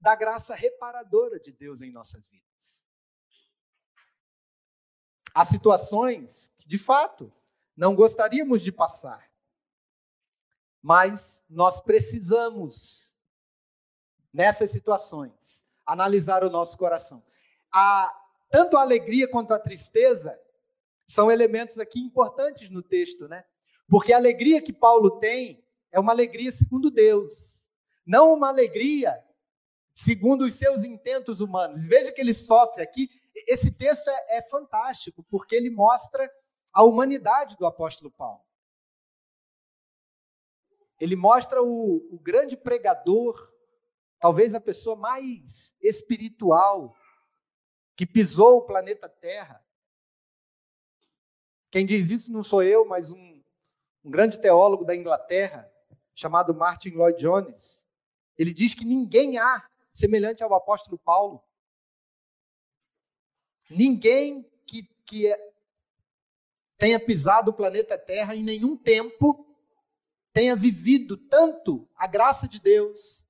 da graça reparadora de Deus em nossas vidas. Há situações que, de fato, não gostaríamos de passar, mas nós precisamos, nessas situações, analisar o nosso coração. A, tanto a alegria quanto a tristeza são elementos aqui importantes no texto, né? Porque a alegria que Paulo tem é uma alegria segundo Deus, não uma alegria segundo os seus intentos humanos. Veja que ele sofre aqui. Esse texto é, é fantástico, porque ele mostra a humanidade do apóstolo Paulo. Ele mostra o, o grande pregador, talvez a pessoa mais espiritual que pisou o planeta Terra. Quem diz isso não sou eu, mas um, um grande teólogo da Inglaterra, chamado Martin Lloyd Jones. Ele diz que ninguém há semelhante ao apóstolo Paulo. Ninguém que, que é, tenha pisado o planeta Terra em nenhum tempo tenha vivido tanto a graça de Deus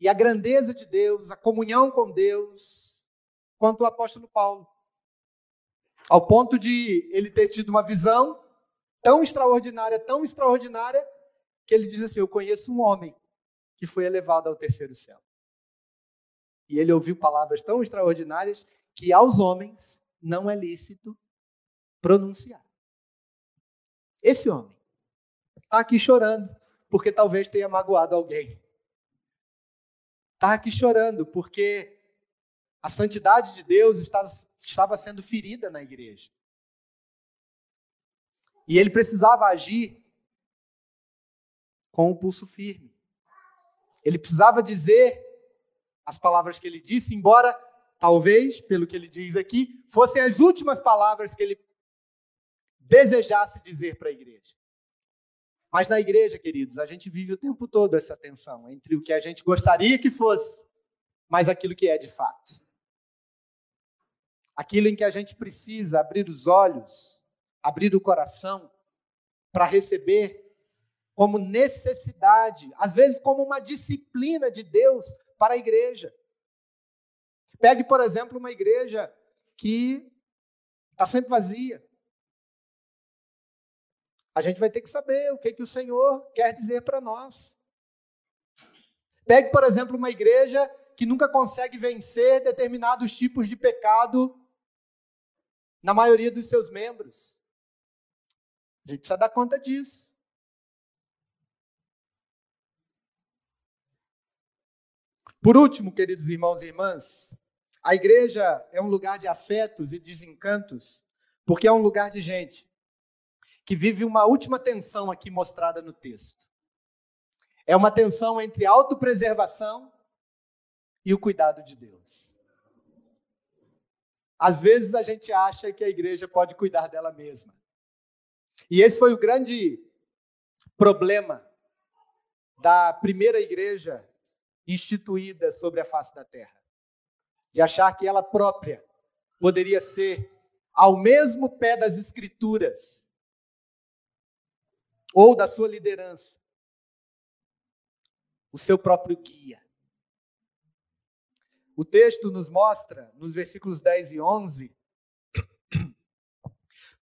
e a grandeza de Deus, a comunhão com Deus, quanto o apóstolo Paulo. Ao ponto de ele ter tido uma visão tão extraordinária, tão extraordinária, que ele diz assim: Eu conheço um homem que foi elevado ao terceiro céu. E ele ouviu palavras tão extraordinárias que aos homens não é lícito pronunciar. Esse homem está aqui chorando porque talvez tenha magoado alguém. Está aqui chorando porque a santidade de Deus estava sendo ferida na igreja. E ele precisava agir com o pulso firme. Ele precisava dizer as palavras que ele disse, embora talvez, pelo que ele diz aqui, fossem as últimas palavras que ele desejasse dizer para a igreja. Mas na igreja, queridos, a gente vive o tempo todo essa tensão entre o que a gente gostaria que fosse, mas aquilo que é de fato. Aquilo em que a gente precisa abrir os olhos, abrir o coração para receber como necessidade, às vezes como uma disciplina de Deus para a igreja. Pegue, por exemplo, uma igreja que está sempre vazia. A gente vai ter que saber o que, que o Senhor quer dizer para nós. Pegue, por exemplo, uma igreja que nunca consegue vencer determinados tipos de pecado na maioria dos seus membros. A gente precisa dar conta disso. Por último, queridos irmãos e irmãs, a igreja é um lugar de afetos e desencantos, porque é um lugar de gente que vive uma última tensão aqui mostrada no texto. É uma tensão entre autopreservação e o cuidado de Deus. Às vezes a gente acha que a igreja pode cuidar dela mesma. E esse foi o grande problema da primeira igreja instituída sobre a face da terra. De achar que ela própria poderia ser ao mesmo pé das escrituras ou da sua liderança, o seu próprio guia. O texto nos mostra, nos versículos 10 e 11,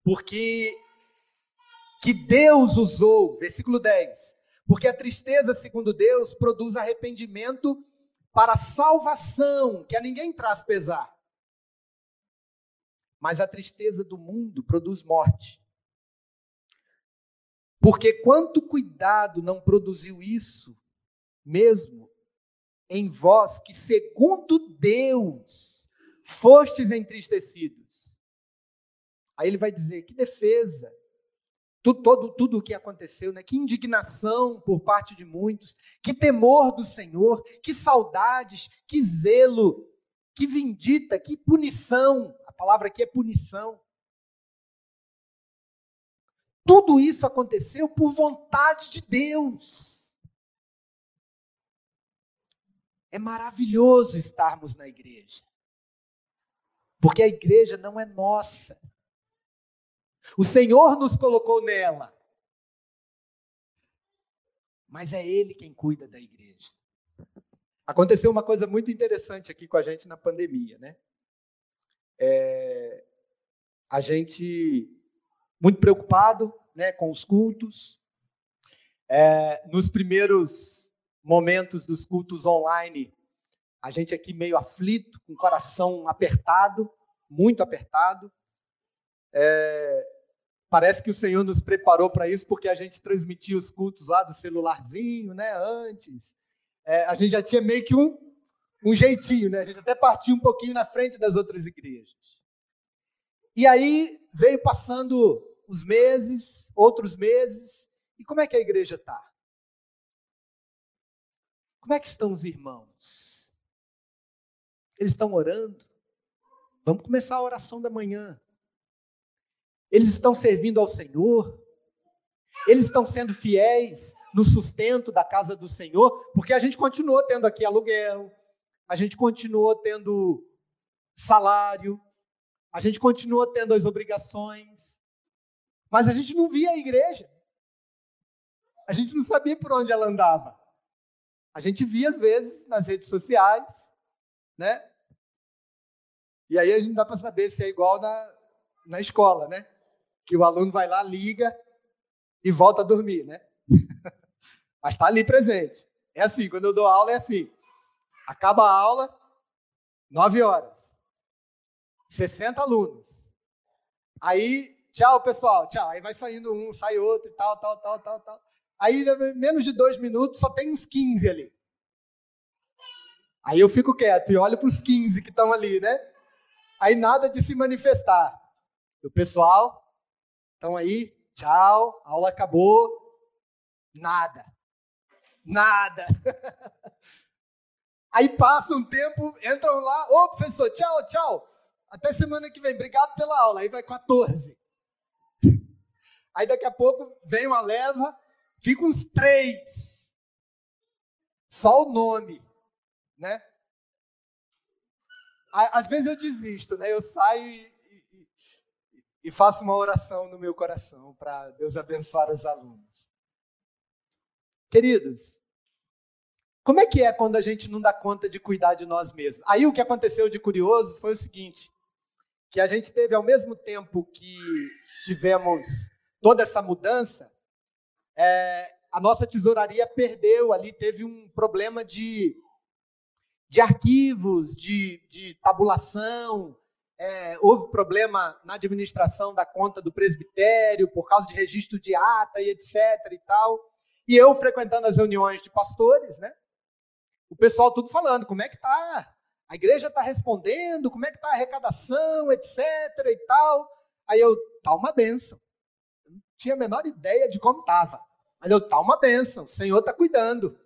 porque que Deus usou, versículo 10, porque a tristeza, segundo Deus, produz arrependimento para salvação, que a ninguém traz pesar. Mas a tristeza do mundo produz morte. Porque quanto cuidado não produziu isso, mesmo em vós que, segundo Deus, fostes entristecidos. Aí ele vai dizer: que defesa, tudo, todo, tudo o que aconteceu, né? que indignação por parte de muitos, que temor do Senhor, que saudades, que zelo, que vindita, que punição. A palavra aqui é punição. Tudo isso aconteceu por vontade de Deus. É maravilhoso estarmos na igreja. Porque a igreja não é nossa. O Senhor nos colocou nela. Mas é Ele quem cuida da igreja. Aconteceu uma coisa muito interessante aqui com a gente na pandemia, né? É, a gente muito preocupado né, com os cultos. É, nos primeiros momentos dos cultos online, a gente aqui meio aflito, com o coração apertado, muito apertado. É, parece que o Senhor nos preparou para isso, porque a gente transmitia os cultos lá do celularzinho, né, antes. É, a gente já tinha meio que um, um jeitinho, né? A gente até partiu um pouquinho na frente das outras igrejas. E aí veio passando os meses, outros meses. E como é que a igreja está? Como é que estão os irmãos? Eles estão orando? Vamos começar a oração da manhã. Eles estão servindo ao Senhor? Eles estão sendo fiéis no sustento da casa do Senhor? Porque a gente continuou tendo aqui aluguel, a gente continuou tendo salário, a gente continuou tendo as obrigações, mas a gente não via a igreja. a gente não sabia por onde ela andava. A gente via, às vezes, nas redes sociais, né? E aí a gente dá para saber se é igual na, na escola, né? Que o aluno vai lá, liga e volta a dormir, né? Mas está ali presente. É assim, quando eu dou aula, é assim. Acaba a aula, nove horas. 60 alunos. Aí, tchau, pessoal, tchau. Aí vai saindo um, sai outro tal, tal, tal, tal, tal. Aí, menos de dois minutos, só tem uns 15 ali. Aí eu fico quieto e olho para os 15 que estão ali, né? Aí nada de se manifestar. O pessoal, estão aí, tchau, a aula acabou, nada. Nada. Aí passa um tempo, entram lá, ô professor, tchau, tchau. Até semana que vem, obrigado pela aula. Aí vai 14. Aí daqui a pouco vem uma leva, fica uns três. Só o nome, né? Às vezes eu desisto, né? Eu saio e, faço uma oração no meu coração para Deus abençoar os alunos. Queridos, como é que é quando a gente não dá conta de cuidar de nós mesmos? Aí o que aconteceu de curioso foi o seguinte: que a gente teve ao mesmo tempo que tivemos toda essa mudança, é, a nossa tesouraria perdeu ali, teve um problema de, de arquivos, de, de tabulação, é, houve problema na administração da conta do presbitério por causa de registro de ata e etc e tal. E eu frequentando as reuniões de pastores, né? O pessoal tudo falando, como é que tá? A igreja está respondendo, como é que está a arrecadação, etc e tal. Aí eu, tá uma benção. Não tinha a menor ideia de como estava. Mas eu, tá uma benção, o Senhor está cuidando.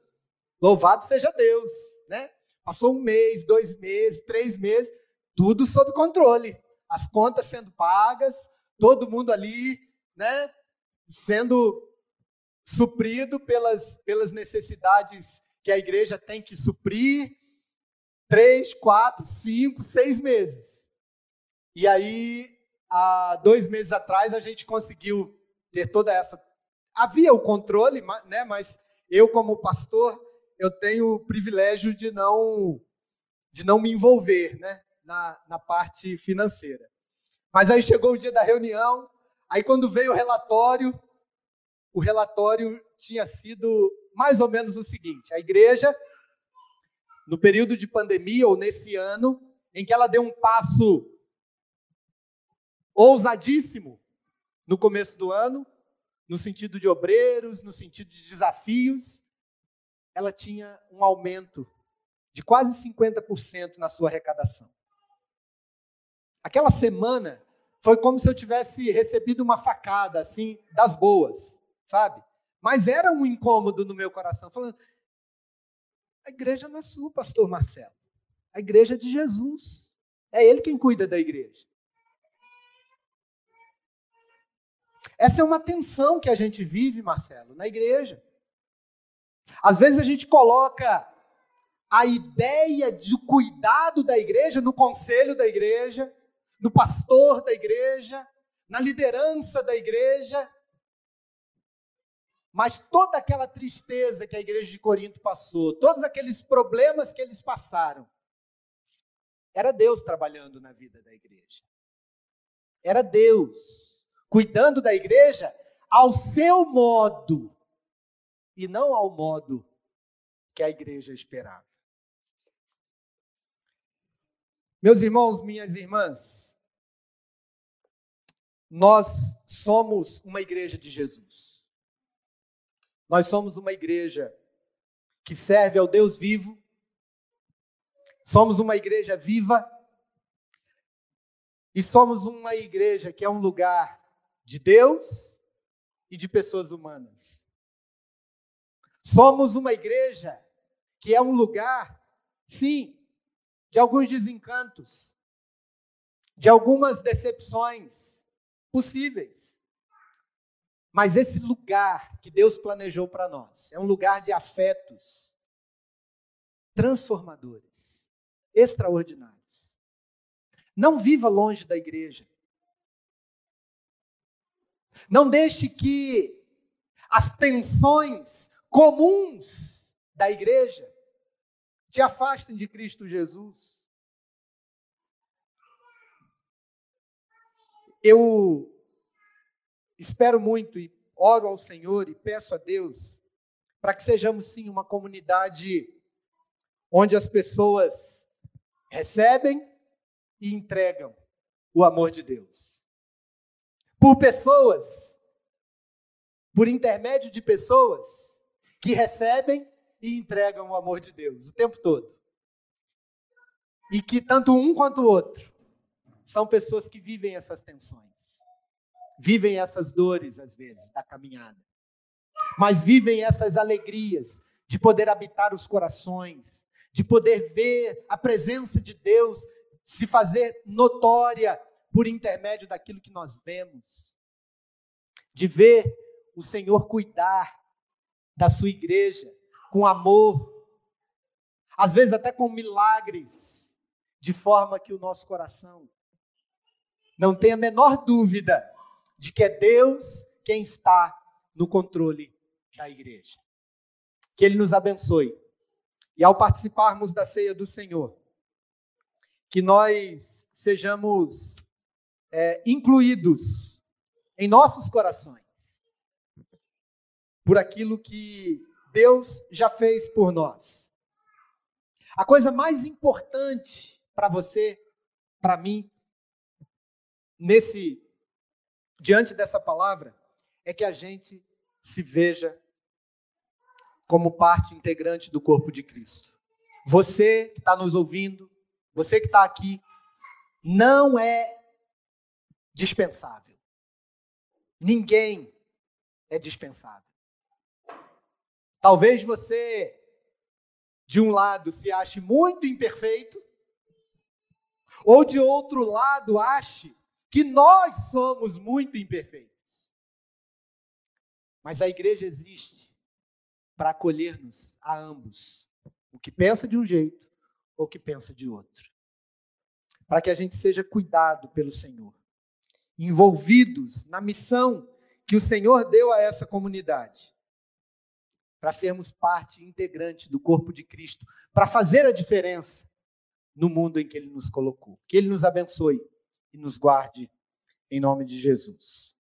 Louvado seja Deus, né? Passou um mês, dois meses, três meses, tudo sob controle. As contas sendo pagas, todo mundo ali, né? Sendo suprido pelas, pelas necessidades que a igreja tem que suprir. Três, quatro, cinco, seis meses. E aí, há dois meses atrás, a gente conseguiu ter toda essa. Havia o controle, né? Mas eu, como pastor, eu tenho o privilégio de não de não me envolver, né? Na, na parte financeira. Mas aí chegou o dia da reunião, aí quando veio o relatório, o relatório tinha sido mais ou menos o seguinte: a igreja, no período de pandemia ou nesse ano, em que ela deu um passo ousadíssimo no começo do ano, no sentido de obreiros, no sentido de desafios, ela tinha um aumento de quase 50% na sua arrecadação. Aquela semana foi como se eu tivesse recebido uma facada assim das boas sabe? Mas era um incômodo no meu coração, falando: a igreja não é sua, pastor Marcelo. A igreja é de Jesus. É ele quem cuida da igreja. Essa é uma tensão que a gente vive, Marcelo, na igreja. Às vezes a gente coloca a ideia de cuidado da igreja no conselho da igreja, no pastor da igreja, na liderança da igreja, mas toda aquela tristeza que a igreja de Corinto passou, todos aqueles problemas que eles passaram, era Deus trabalhando na vida da igreja. Era Deus cuidando da igreja ao seu modo e não ao modo que a igreja esperava. Meus irmãos, minhas irmãs, nós somos uma igreja de Jesus. Nós somos uma igreja que serve ao Deus vivo, somos uma igreja viva e somos uma igreja que é um lugar de Deus e de pessoas humanas. Somos uma igreja que é um lugar, sim, de alguns desencantos, de algumas decepções possíveis. Mas esse lugar que Deus planejou para nós é um lugar de afetos transformadores, extraordinários. Não viva longe da igreja. Não deixe que as tensões comuns da igreja te afastem de Cristo Jesus. Eu espero muito e oro ao Senhor e peço a Deus para que sejamos sim uma comunidade onde as pessoas recebem e entregam o amor de Deus. Por pessoas, por intermédio de pessoas que recebem e entregam o amor de Deus o tempo todo. E que tanto um quanto o outro são pessoas que vivem essas tensões, vivem essas dores, às vezes, da caminhada, mas vivem essas alegrias de poder habitar os corações, de poder ver a presença de Deus se fazer notória por intermédio daquilo que nós vemos, de ver o Senhor cuidar da sua igreja com amor, às vezes até com milagres, de forma que o nosso coração não tenha a menor dúvida de que é Deus quem está no controle da igreja. Que Ele nos abençoe. E ao participarmos da ceia do Senhor, que nós sejamos é, incluídos em nossos corações por aquilo que Deus já fez por nós. A coisa mais importante para você, para mim, nesse diante dessa palavra, é que a gente se veja como parte integrante do corpo de Cristo. Você que está nos ouvindo, você que está aqui, não é dispensável. Ninguém é dispensável. Talvez você, de um lado, se ache muito imperfeito, ou de outro lado, ache que nós somos muito imperfeitos. Mas a igreja existe para acolher-nos a ambos, o que pensa de um jeito ou o que pensa de outro. Para que a gente seja cuidado pelo Senhor envolvidos na missão que o Senhor deu a essa comunidade, para sermos parte integrante do corpo de Cristo, para fazer a diferença no mundo em que Ele nos colocou. Que Ele nos abençoe e nos guarde em nome de Jesus.